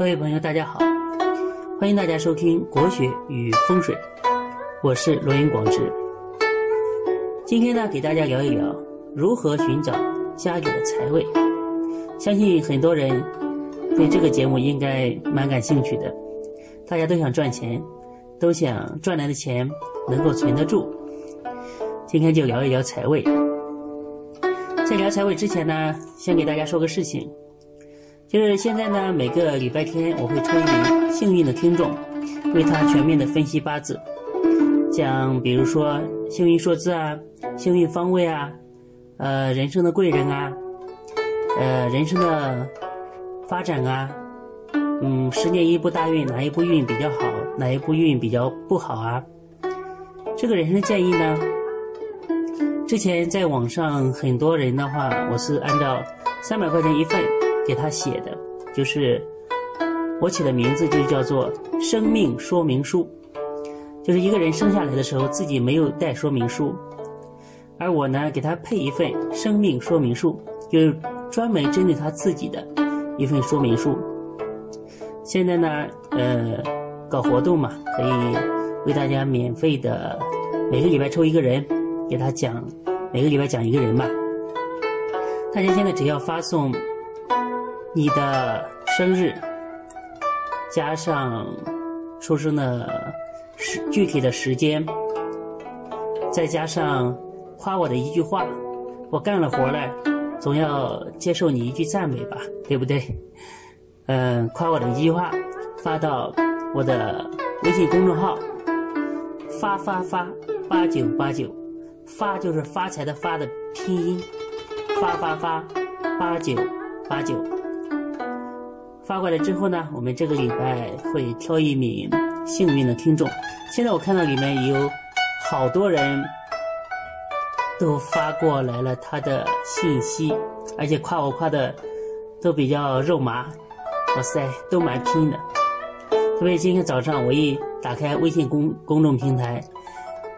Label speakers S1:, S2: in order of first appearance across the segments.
S1: 各位朋友，大家好，欢迎大家收听国学与风水，我是罗云广志。今天呢，给大家聊一聊如何寻找家里的财位。相信很多人对这个节目应该蛮感兴趣的，大家都想赚钱，都想赚来的钱能够存得住。今天就聊一聊财位。在聊财位之前呢，先给大家说个事情，就是现在呢，每个礼拜天我会抽一名幸运的听众，为他全面的分析八字，讲比如说幸运数字啊、幸运方位啊、呃人生的贵人啊、呃人生的发展啊，嗯，十年一部大运哪一部运比较好，哪一部运比较不好啊？这个人生建议呢？之前在网上很多人的话，我是按照三百块钱一份给他写的，就是我起的名字就叫做“生命说明书”，就是一个人生下来的时候自己没有带说明书，而我呢给他配一份“生命说明书”，就是专门针对他自己的一份说明书。现在呢，呃，搞活动嘛，可以为大家免费的每个礼拜抽一个人。给他讲，每个礼拜讲一个人吧。大家现在只要发送你的生日，加上出生的时具体的时间，再加上夸我的一句话，我干了活了，总要接受你一句赞美吧，对不对？嗯，夸我的一句话，发到我的微信公众号，发发发八九八九。发就是发财的发的拼音，发发发，八九八九。发过来之后呢，我们这个礼拜会挑一名幸运的听众。现在我看到里面有好多人都发过来了他的信息，而且夸我夸的都比较肉麻，哇塞，都蛮拼的。特别今天早上我一打开微信公公众平台，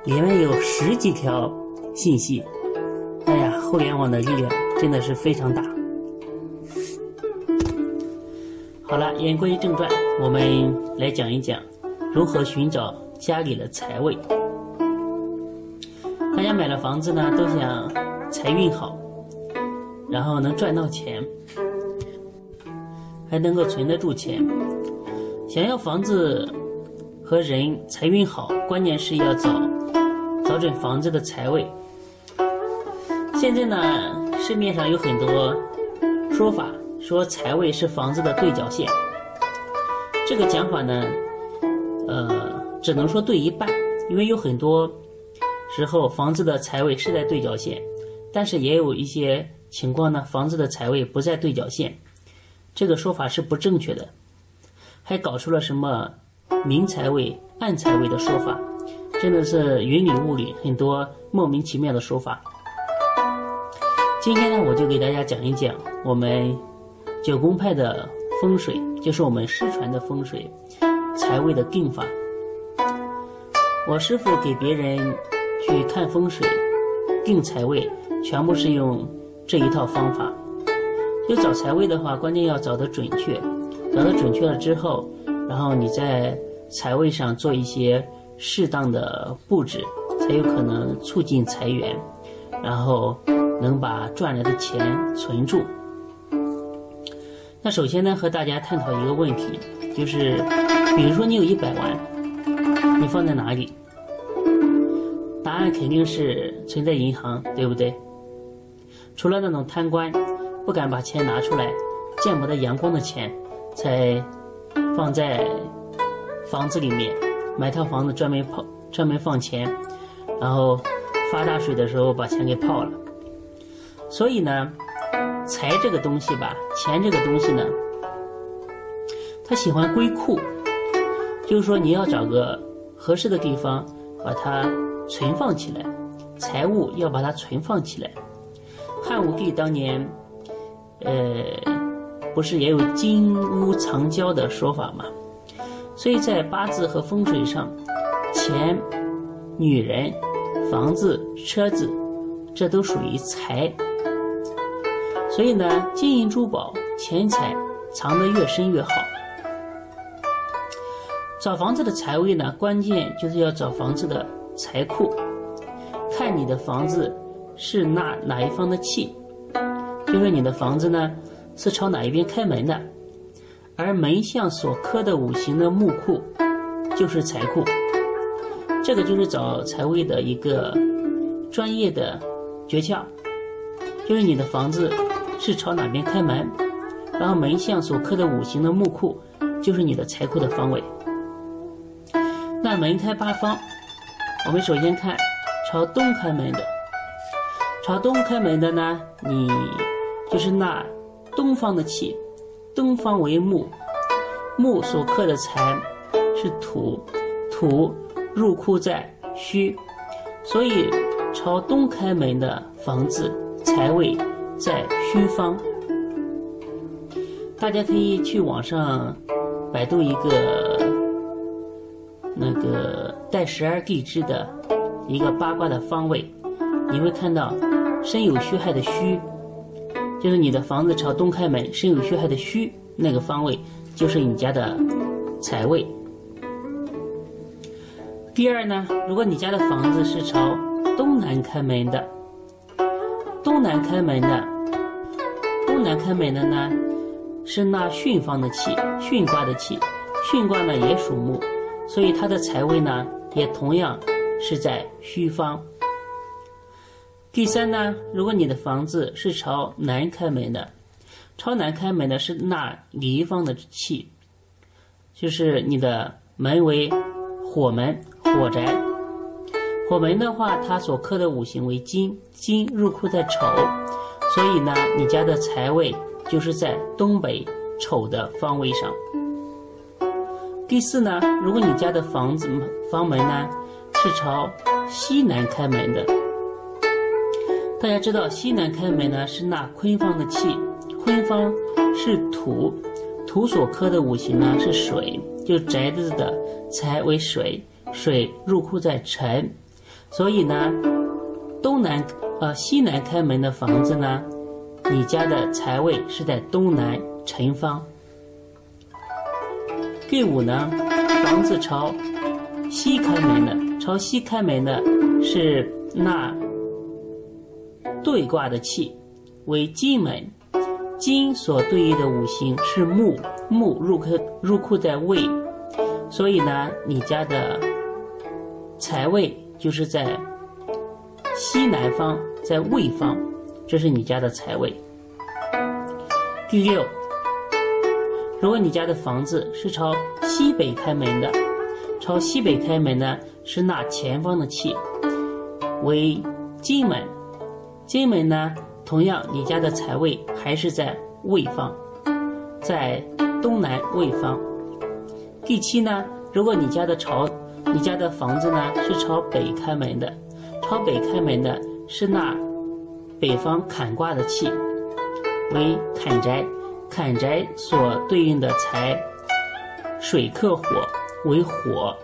S1: 里面有十几条。信息，哎呀，互联网的力量真的是非常大。好了，言归正传，我们来讲一讲如何寻找家里的财位。大家买了房子呢，都想财运好，然后能赚到钱，还能够存得住钱。想要房子和人财运好，关键是要找找准房子的财位。现在呢，市面上有很多说法，说财位是房子的对角线。这个讲法呢，呃，只能说对一半，因为有很多时候房子的财位是在对角线，但是也有一些情况呢，房子的财位不在对角线，这个说法是不正确的，还搞出了什么明财位、暗财位的说法，真的是云里雾里，很多莫名其妙的说法。今天呢，我就给大家讲一讲我们九宫派的风水，就是我们失传的风水财位的定法。我师傅给别人去看风水定财位，全部是用这一套方法。就找财位的话，关键要找得准确，找得准确了之后，然后你在财位上做一些适当的布置，才有可能促进财源，然后。能把赚来的钱存住。那首先呢，和大家探讨一个问题，就是，比如说你有一百万，你放在哪里？答案肯定是存在银行，对不对？除了那种贪官不敢把钱拿出来，见不得阳光的钱，才放在房子里面，买套房子专门泡专门放钱，然后发大水的时候把钱给泡了。所以呢，财这个东西吧，钱这个东西呢，他喜欢归库，就是说你要找个合适的地方把它存放起来，财物要把它存放起来。汉武帝当年，呃，不是也有金屋藏娇的说法吗？所以在八字和风水上，钱、女人、房子、车子，这都属于财。所以呢，金银珠宝、钱财藏得越深越好。找房子的财位呢，关键就是要找房子的财库，看你的房子是纳哪一方的气，就是你的房子呢是朝哪一边开门的，而门向所克的五行的木库就是财库，这个就是找财位的一个专业的诀窍，就是你的房子是朝哪边开门，然后门向所刻的五行的木库就是你的财库的方位。那门开八方，我们首先看朝东开门的。朝东开门的呢，你就是纳东方的气，东方为木，木所克的财是土，土入库在戌，所以朝东开门的房子财位在戌方。大家可以去网上百度一个。那个带十二地支的一个八卦的方位，你会看到身有戌亥的戌，就是你的房子朝东开门，身有戌亥的戌那个方位就是你家的财位。第二呢，如果你家的房子是朝东南开门的，东南开门的，南开门的呢是纳巽方的气，巽卦的气，巽卦呢也属木。所以它的财位呢，也同样是在虚方。第三呢，如果你的房子是朝南开门的，朝南开门的是纳离方的气，就是你的门为火门、火宅。火门的话，它所克的五行为金，金入库在丑，所以呢，你家的财位就是在东北丑的方位上。第四呢，如果你家的房子房门呢是朝西南开门的，大家知道西南开门呢是纳坤方的气，坤方是土，土所克的五行呢是水，就宅子的财为水，水入库在辰，所以呢东南呃西南开门的房子呢，你家的财位是在东南辰方。第五呢，房子朝西开门的，朝西开门的是纳对卦的气，为金门，金所对应的五行是木，木入库入库在未，所以呢，你家的财位就是在西南方，在未方，这是你家的财位。第六。如果你家的房子是朝西北开门的，朝西北开门呢是纳前方的气，为金门。金门呢，同样你家的财位还是在未方，在东南未方。第七呢，如果你家的朝你家的房子呢是朝北开门的，朝北开门的是那北方坎卦的气，为坎宅。坎宅所对应的财，水克火为火，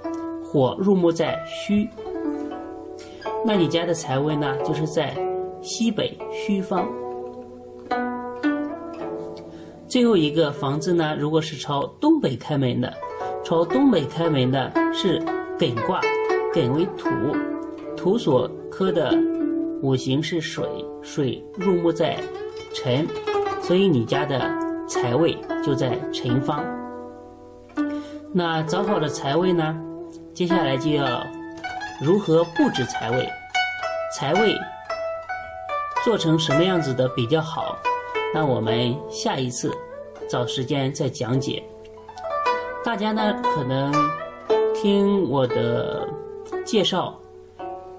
S1: 火入木在戌。那你家的财位呢，就是在西北戌方。最后一个房子呢，如果是朝东北开门的，朝东北开门的是艮卦，艮为土，土所克的五行是水，水入木在辰，所以你家的。财位就在辰方。那找好了财位呢，接下来就要如何布置财位？财位做成什么样子的比较好？那我们下一次找时间再讲解。大家呢可能听我的介绍，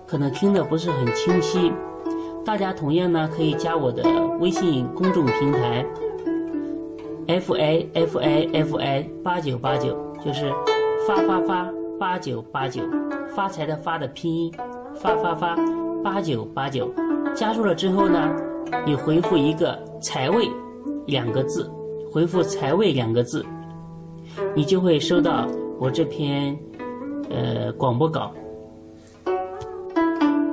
S1: 可能听的不是很清晰。大家同样呢可以加我的微信公众平台。f a f a f a 八九八九就是发发发八九八九发财的发的拼音发发发八九八九加入了之后呢，你回复一个财位两个字，回复财位两个字，你就会收到我这篇呃广播稿。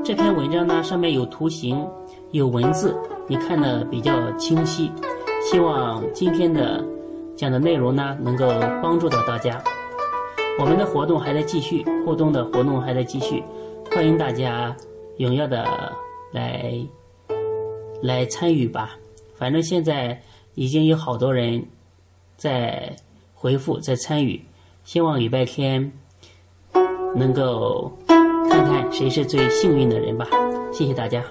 S1: 这篇文章呢上面有图形有文字，你看的比较清晰。希望今天的讲的内容呢，能够帮助到大家。我们的活动还在继续，互动的活动还在继续，欢迎大家踊跃的来来参与吧。反正现在已经有好多人在回复，在参与，希望礼拜天能够看看谁是最幸运的人吧。谢谢大家。